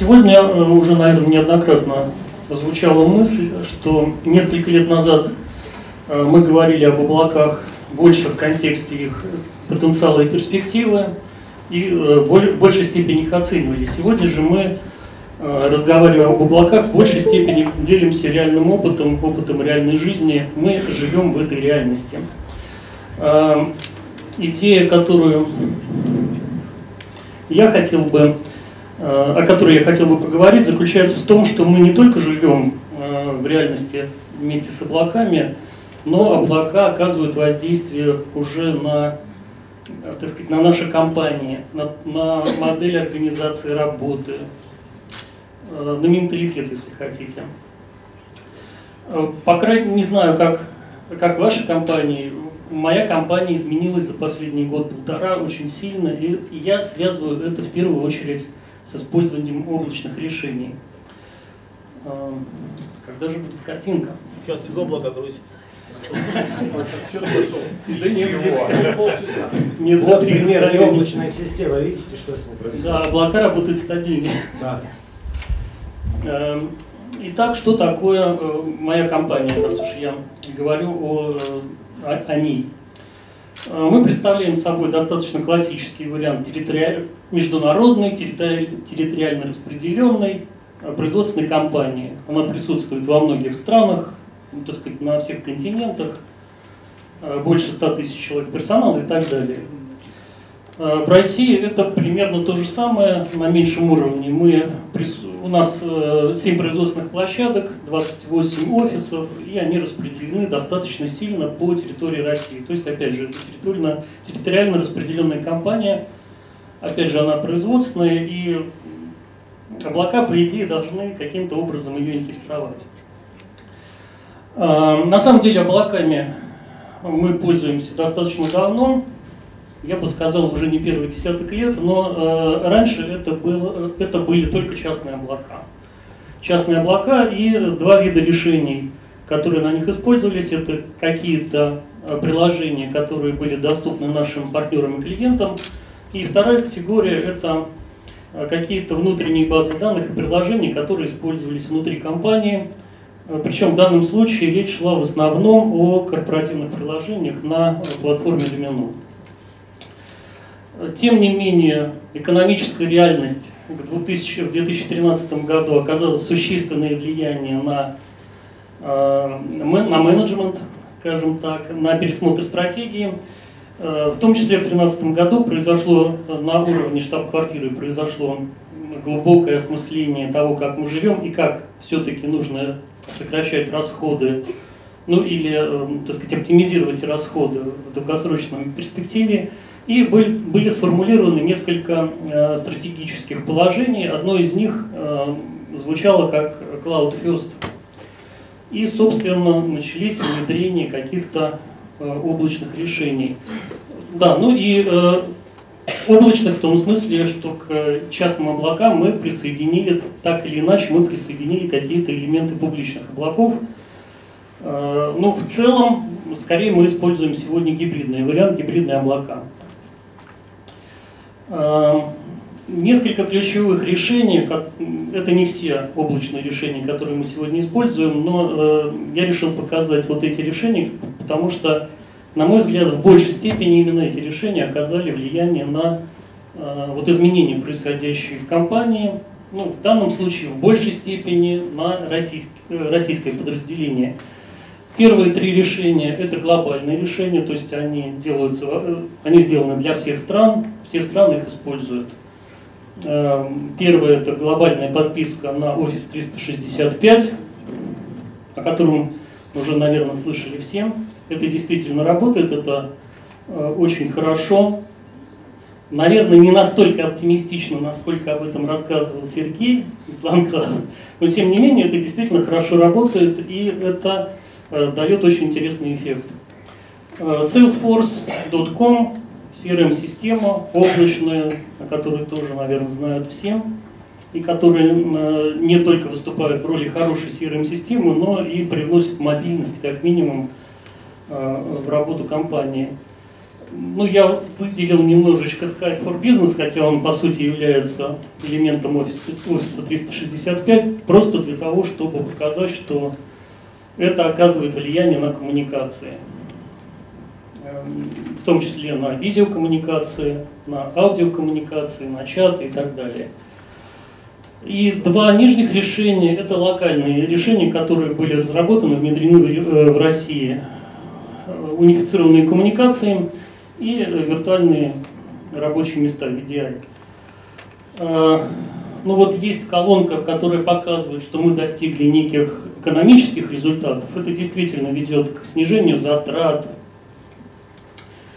Сегодня э, уже, наверное, неоднократно звучала мысль, что несколько лет назад э, мы говорили об облаках больше в контексте их потенциала и перспективы, и э, в большей степени их оценивали. Сегодня же мы, разговаривая об облаках, в большей степени делимся реальным опытом, опытом реальной жизни. Мы живем в этой реальности. Идея, которую я хотел бы о которой я хотел бы поговорить, заключается в том, что мы не только живем э, в реальности вместе с облаками, но облака оказывают воздействие уже на, э, так сказать, на наши компании, на, на модель организации работы, на менталитет, если хотите. По крайней не знаю, как, как ваши компании, моя компания изменилась за последний год-полтора очень сильно, и я связываю это в первую очередь с использованием облачных решений. Эм, когда же будет картинка? Сейчас из облака грузится. Да нет, полчаса. Нет, вот пример облачная система, видите, что с ней происходит? Да, облака работают стабильнее. Да. Эм, итак, что такое э, моя компания, раз уж я говорю о, о, о ней? Э, мы представляем собой достаточно классический вариант территори... международной, территориально распределенной э, производственной компании. Она присутствует во многих странах, ну, так сказать, на всех континентах, э, больше 100 тысяч человек персонала и так далее. В России это примерно то же самое, на меньшем уровне. Мы, у нас 7 производственных площадок, 28 офисов, и они распределены достаточно сильно по территории России. То есть, опять же, это территориально, распределенная компания, опять же, она производственная, и облака, по идее, должны каким-то образом ее интересовать. На самом деле, облаками мы пользуемся достаточно давно, я бы сказал, уже не первый десяток лет, но э, раньше это, было, это были только частные облака. Частные облака и два вида решений, которые на них использовались, это какие-то э, приложения, которые были доступны нашим партнерам и клиентам, и вторая категория – это э, какие-то внутренние базы данных и приложения, которые использовались внутри компании. Э, Причем в данном случае речь шла в основном о корпоративных приложениях на платформе Domino. Тем не менее, экономическая реальность в 2013 году оказала существенное влияние на, э, на менеджмент, скажем так, на пересмотр стратегии. Э, в том числе в 2013 году произошло на уровне штаб-квартиры произошло глубокое осмысление того, как мы живем и как все-таки нужно сокращать расходы, ну или, э, так сказать, оптимизировать расходы в долгосрочном перспективе. И были, были сформулированы несколько э, стратегических положений. Одно из них э, звучало как Cloud First. И, собственно, начались внедрения каких-то э, облачных решений. Да, ну и э, облачных в том смысле, что к частным облакам мы присоединили, так или иначе, мы присоединили какие-то элементы публичных облаков. Э, ну, в целом, скорее мы используем сегодня гибридный вариант, гибридные облака. Эм, несколько ключевых решений, это не все облачные решения, которые мы сегодня используем, но э, я решил показать вот эти решения, потому что, на мой взгляд, в большей степени именно эти решения оказали влияние на э, вот изменения, происходящие в компании, ну, в данном случае в большей степени на российское, э, российское подразделение. Первые три решения – это глобальные решения, то есть они, делаются, э, они сделаны для всех стран, все страны их используют. Эм, первое – это глобальная подписка на Office 365, о котором уже, наверное, слышали все. Это действительно работает, это э, очень хорошо. Наверное, не настолько оптимистично, насколько об этом рассказывал Сергей из Ланклава, но тем не менее это действительно хорошо работает, и это дает очень интересный эффект. Э, Salesforce.com, CRM-система облачная, о тоже, наверное, знают все, и которая э, не только выступает в роли хорошей CRM-системы, но и привносит мобильность, как минимум, в работу компании. ну, я выделил немножечко Skype for Business, хотя он по сути является элементом офиса, офиса 365, просто для того, чтобы показать, что это оказывает влияние на коммуникации. Эм, в том числе на видеокоммуникации, на аудиокоммуникации, на чаты и так далее. И два нижних решения – это локальные решения, которые были разработаны, внедрены в России. Унифицированные коммуникации и виртуальные рабочие места, VDI. Ну вот есть колонка, которая показывает, что мы достигли неких экономических результатов. Это действительно ведет к снижению затрат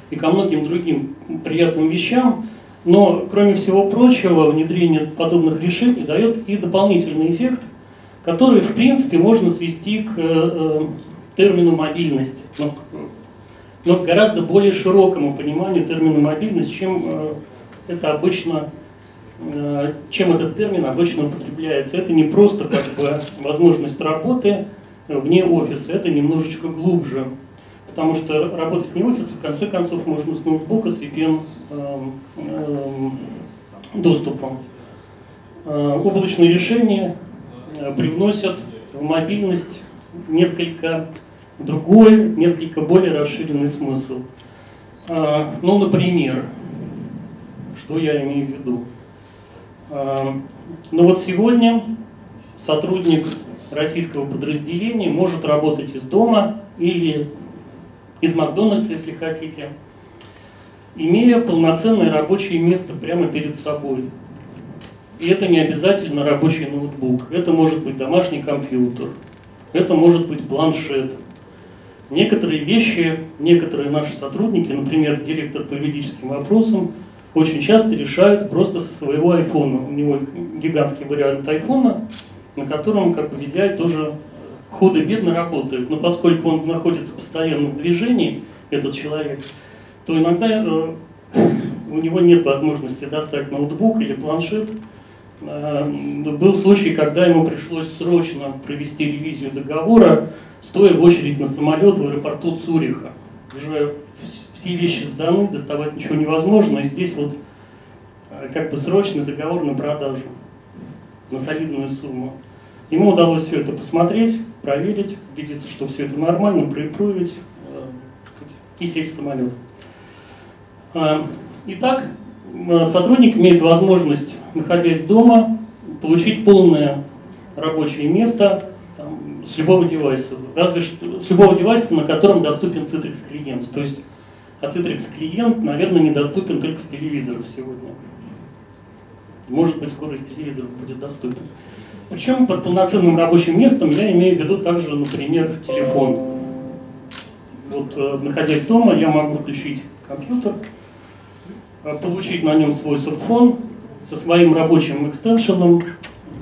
и ко многим другим приятным вещам. Но, кроме всего прочего, внедрение подобных решений дает и дополнительный эффект, который, в принципе, можно свести к э, термину мобильность, но, но к гораздо более широкому пониманию термина мобильность, чем э, это обычно э, чем этот термин обычно употребляется. Это не просто как бы возможность работы вне офиса, это немножечко глубже. Потому что работать вне офиса, в конце концов, можно с ноутбука с VPN эм, эм, доступом. Э, облачные решения э, привносят в мобильность несколько другой, несколько более расширенный смысл. Э, ну, например, что я имею в виду? Ну вот сегодня сотрудник российского подразделения может работать из дома или из Макдональдса, если хотите, имея полноценное рабочее место прямо перед собой. И это не обязательно рабочий ноутбук, это может быть домашний компьютер, это может быть планшет. Некоторые вещи, некоторые наши сотрудники, например, директор по юридическим вопросам, очень часто решают просто со своего айфона. У него гигантский вариант айфона, на котором, как бы VDI, тоже худо-бедно работает. Но поскольку он находится постоянно в движении, этот человек, то иногда э, у него нет возможности достать ноутбук или планшет. Э, был случай, когда ему пришлось срочно провести ревизию договора, стоя в очередь на самолет в аэропорту Цуриха. Уже все вещи сданы, доставать ничего невозможно, и здесь вот э, как бы срочный договор на продажу на солидную сумму. Ему удалось все это посмотреть, проверить, убедиться, что все это нормально, проипровить э, и сесть в самолет. А, итак, э, сотрудник имеет возможность, находясь дома, получить полное рабочее место там, с любого девайса, разве что с любого девайса, на котором доступен Citrix клиент. То есть, а Citrix клиент, наверное, недоступен только с телевизоров сегодня. Может быть, скоро из телевизоров будет доступен. Причем под полноценным рабочим местом я имею в виду также, например, телефон. Вот, э, находясь дома, я могу включить компьютер, э, получить на нем свой софтфон со своим рабочим экстеншеном,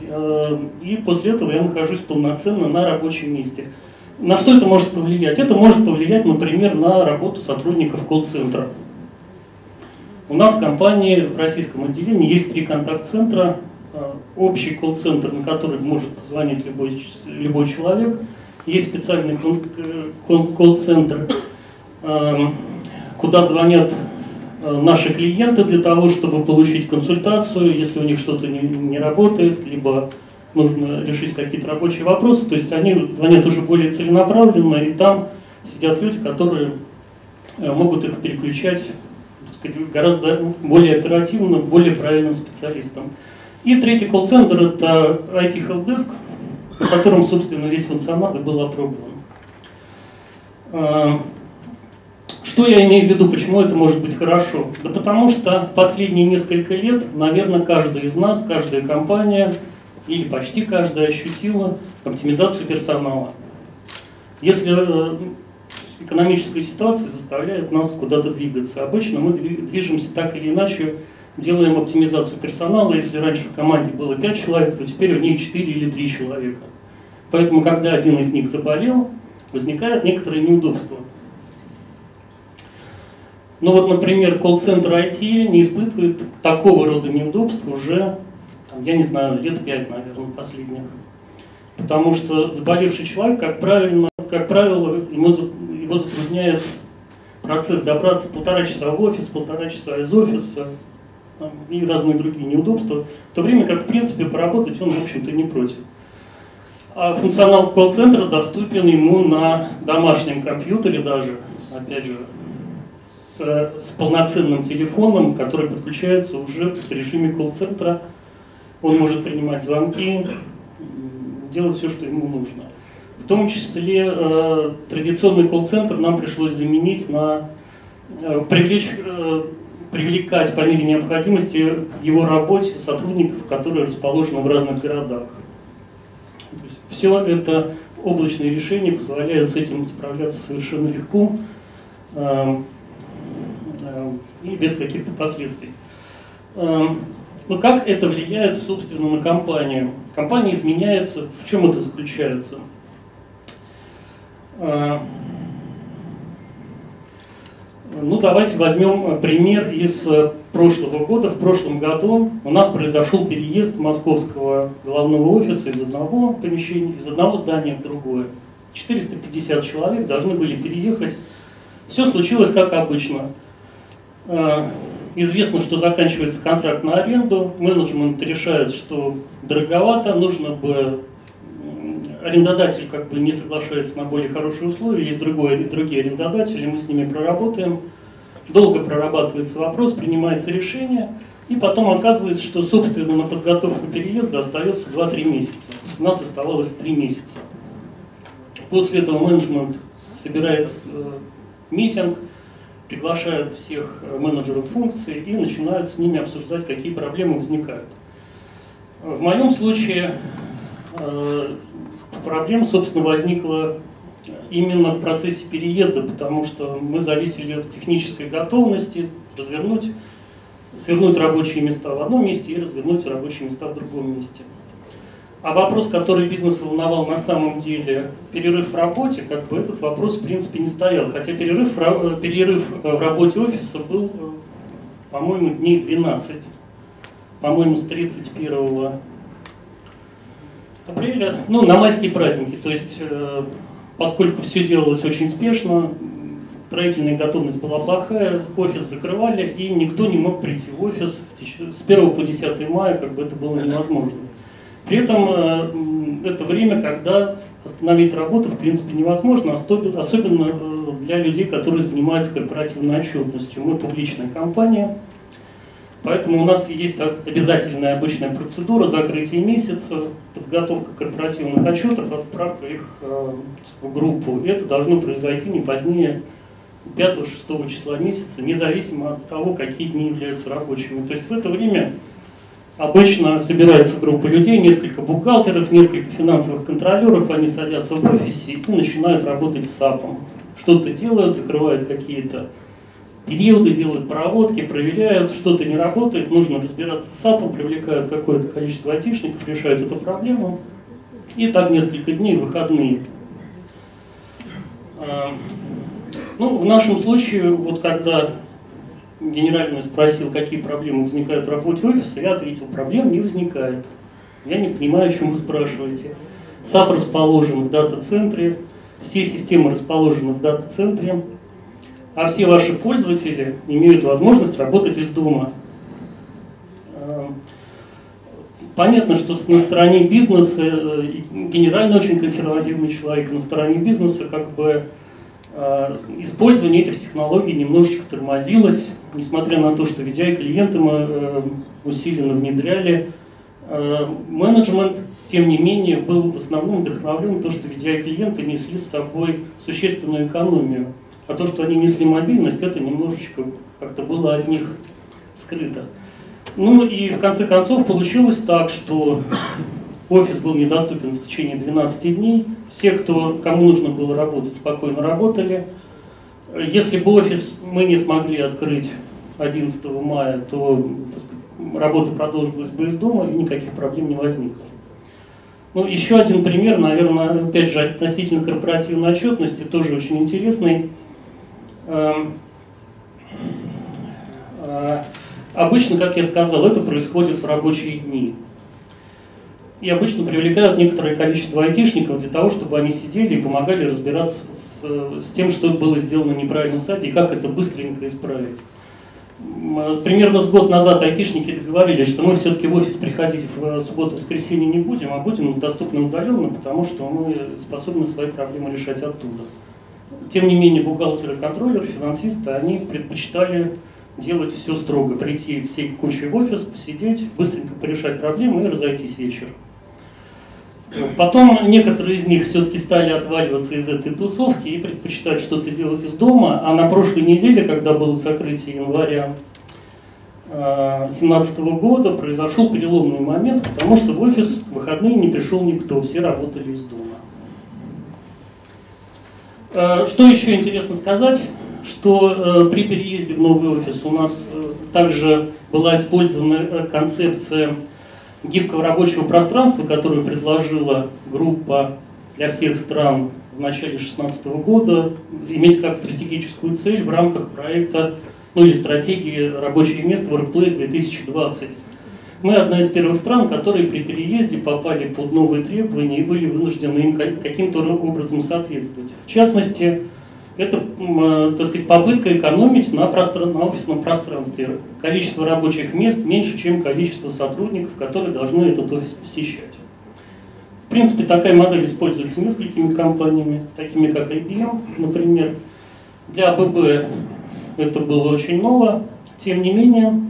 э, и после этого я нахожусь полноценно на рабочем месте. На что это может повлиять? Это может повлиять, например, на работу сотрудников колл-центра. У нас в компании, в российском отделении есть три контакт-центра, Э, общий колл-центр, на который может позвонить любой, любой человек. Есть специальный колл-центр, эм, куда звонят э, наши клиенты для того, чтобы получить консультацию, если у них что-то не, не работает, либо нужно решить какие-то рабочие вопросы. То есть они звонят уже более целенаправленно, и там сидят люди, которые э, могут их переключать сказать, гораздо более оперативно, более правильным специалистам. И третий колл-центр – это IT Helpdesk, в котором, собственно, весь функционал был опробован. А, что я имею в виду, почему это может быть хорошо? Да потому что в последние несколько лет, наверное, каждый из нас, каждая компания или почти каждая ощутила оптимизацию персонала. Если э, экономическая ситуация заставляет нас куда-то двигаться, обычно мы движемся так или иначе делаем оптимизацию персонала. Если раньше в команде было 5 человек, то теперь в ней 4 или 3 человека. Поэтому, когда один из них заболел, возникают некоторые неудобства. Ну вот, например, колл-центр IT не испытывает такого рода неудобств уже, там, я не знаю, лет 5, наверное, последних. Потому что заболевший человек, как, правильно, как правило, ему, его затрудняет процесс добраться полтора часа в офис, полтора часа из офиса и разные другие неудобства, в то время как, в принципе, поработать он, в общем-то, не против. А функционал колл-центра доступен ему на домашнем компьютере даже, опять же, с, с полноценным телефоном, который подключается уже в режиме колл-центра. Он может принимать звонки, делать все, что ему нужно. В том числе э, традиционный колл-центр нам пришлось заменить на э, привлечь, э, привлекать по мере необходимости к его работе сотрудников, которые расположены в разных городах. все это облачные решения позволяют с этим справляться совершенно легко э, э, и без каких-то последствий. Э, но как это влияет, собственно, на компанию? Компания изменяется. В чем это заключается? А, ну, давайте возьмем пример из э, прошлого года. В прошлом году у нас произошел переезд московского головного офиса из одного помещения, из одного здания в другое. 450 человек должны были переехать. Все случилось как обычно. Известно, что заканчивается контракт на аренду, менеджмент решает, что дороговато, нужно бы арендодатель как бы не соглашается на более хорошие условия, есть другой, другие арендодатели, мы с ними проработаем. Долго прорабатывается вопрос, принимается решение, и потом оказывается, что, собственно, на подготовку переезда остается 2-3 месяца. У нас оставалось 3 месяца. После этого менеджмент собирает э, митинг, приглашают всех менеджеров функций и начинают с ними обсуждать, какие проблемы возникают. В моем случае э, проблем, собственно, возникла именно в процессе переезда, потому что мы зависели от технической готовности развернуть, свернуть рабочие места в одном месте и развернуть рабочие места в другом месте. А вопрос, который бизнес волновал на самом деле, перерыв в работе, как бы этот вопрос в принципе не стоял. Хотя перерыв, перерыв в работе офиса был, по-моему, дней 12. По-моему, с 31 апреля, ну, на майские праздники. То есть, э, поскольку все делалось очень спешно, строительная готовность была плохая, офис закрывали, и никто не мог прийти в офис с 1 по 10 мая, как бы это было невозможно. При этом э, это время, когда остановить работу в принципе невозможно, особенно э, для людей, которые занимаются корпоративной отчетностью. Мы публичная компания, Поэтому у нас есть обязательная обычная процедура закрытия месяца, подготовка корпоративных отчетов, отправка их э, в группу. И это должно произойти не позднее 5-6 числа месяца, независимо от того, какие дни являются рабочими. То есть в это время обычно собирается группа людей, несколько бухгалтеров, несколько финансовых контролеров, они садятся в офисе и начинают работать с САПом. Что-то делают, закрывают какие-то периоды, делают проводки, проверяют, что-то не работает, нужно разбираться с SAP ом, привлекают какое-то количество айтишников, решают эту проблему. И так несколько дней, выходные. А, ну, в нашем случае, вот когда генеральный спросил, какие проблемы возникают в работе офиса, я ответил, проблем не возникает. Я не понимаю, о чем вы спрашиваете. SAP расположен в дата-центре, все системы расположены в дата-центре, а все ваши пользователи имеют возможность работать из дома. Эм, понятно, что на стороне бизнеса, э, генерально очень консервативный человек, на стороне бизнеса как бы э, использование этих технологий немножечко тормозилось, несмотря на то, что VDI-клиенты мы э, усиленно внедряли. Менеджмент, тем не менее, был в основном вдохновлен то, что VDI-клиенты несли с собой существенную экономию а то, что они несли мобильность, это немножечко как-то было от них скрыто. Ну и в конце концов получилось так, что офис был недоступен в течение 12 дней. Все, кто, кому нужно было работать, спокойно работали. Если бы офис мы не смогли открыть 11 мая, то работа продолжилась бы из дома и никаких проблем не возникло. Ну, еще один пример, наверное, опять же, относительно корпоративной отчетности, тоже очень интересный. Эм, э, обычно, как я сказал, это происходит в рабочие дни. И обычно привлекают некоторое количество айтишников для того, чтобы они сидели и помогали разбираться с, с тем, что было сделано неправильно в сайте и как это быстренько исправить. Примерно с год назад айтишники договорились, что мы все-таки в офис приходить в субботу-воскресенье не будем, а будем доступны удаленно, потому что мы способны свои проблемы решать оттуда. Тем не менее, бухгалтеры, контроллеры, финансисты, они предпочитали делать все строго, прийти всей кучей в офис, посидеть, быстренько порешать проблемы и разойтись вечером. Потом некоторые из них все-таки стали отваливаться из этой тусовки и предпочитать что-то делать из дома. А на прошлой неделе, когда было сокрытие января 2017 э, года, произошел переломный момент, потому что в офис в выходные не пришел никто, все работали из дома. Э, что еще интересно сказать, что э, при переезде в новый офис у нас также была использована концепция гибкого рабочего пространства, которое предложила группа для всех стран в начале 2016 года, иметь как стратегическую цель в рамках проекта, ну или стратегии рабочее место Workplace 2020. Мы одна из первых стран, которые при переезде попали под новые требования и были вынуждены им каким-то образом соответствовать. В частности, это, э, так сказать, попытка экономить на, простран... на офисном пространстве. Количество рабочих мест меньше, чем количество сотрудников, которые должны этот офис посещать. В принципе, такая модель используется несколькими компаниями, такими как IBM, например. Для АББ это было очень ново. Тем не менее,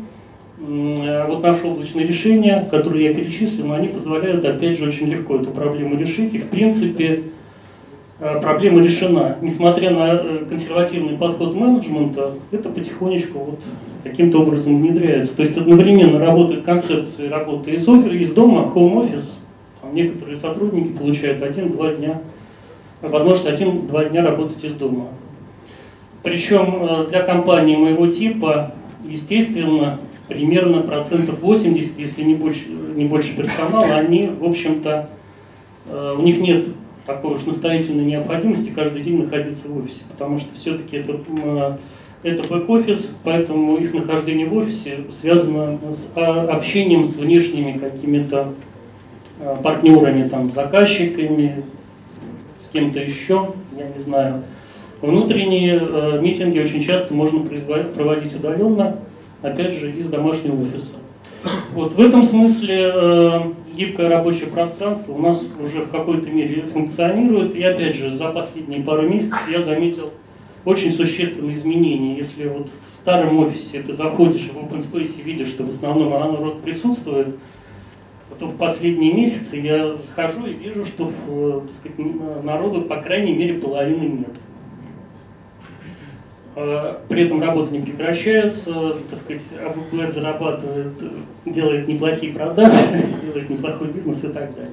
э, вот наши облачные решения, которые я перечислил, они позволяют, опять же, очень легко эту проблему решить. И, в принципе, проблема решена. Несмотря на э, консервативный подход менеджмента, это потихонечку вот каким-то образом внедряется. То есть одновременно работает концепция работы из, офис, из дома, home office. Некоторые сотрудники получают один-два дня, возможность один-два дня работать из дома. Причем э, для компании моего типа, естественно, примерно процентов 80, если не больше, не больше персонала, они, в общем-то, у них нет такой уж настоятельной необходимости каждый день находиться в офисе, потому что все-таки это, это бэк-офис, поэтому их нахождение в офисе связано с а, общением с внешними какими-то а, партнерами, там, с заказчиками, с кем-то еще, я не знаю. Внутренние э, митинги очень часто можно проводить удаленно, опять же, из домашнего офиса. Вот в этом смысле э, гибкое рабочее пространство у нас уже в какой-то мере функционирует. И опять же, за последние пару месяцев я заметил очень существенные изменения. Если вот в старом офисе ты заходишь в open space и видишь, что в основном народ присутствует, то в последние месяцы я захожу и вижу, что так сказать, народу по крайней мере половины нет. А, при этом работа не прекращается, так сказать, АББ зарабатывает, делает неплохие продажи, делает неплохой бизнес и так далее.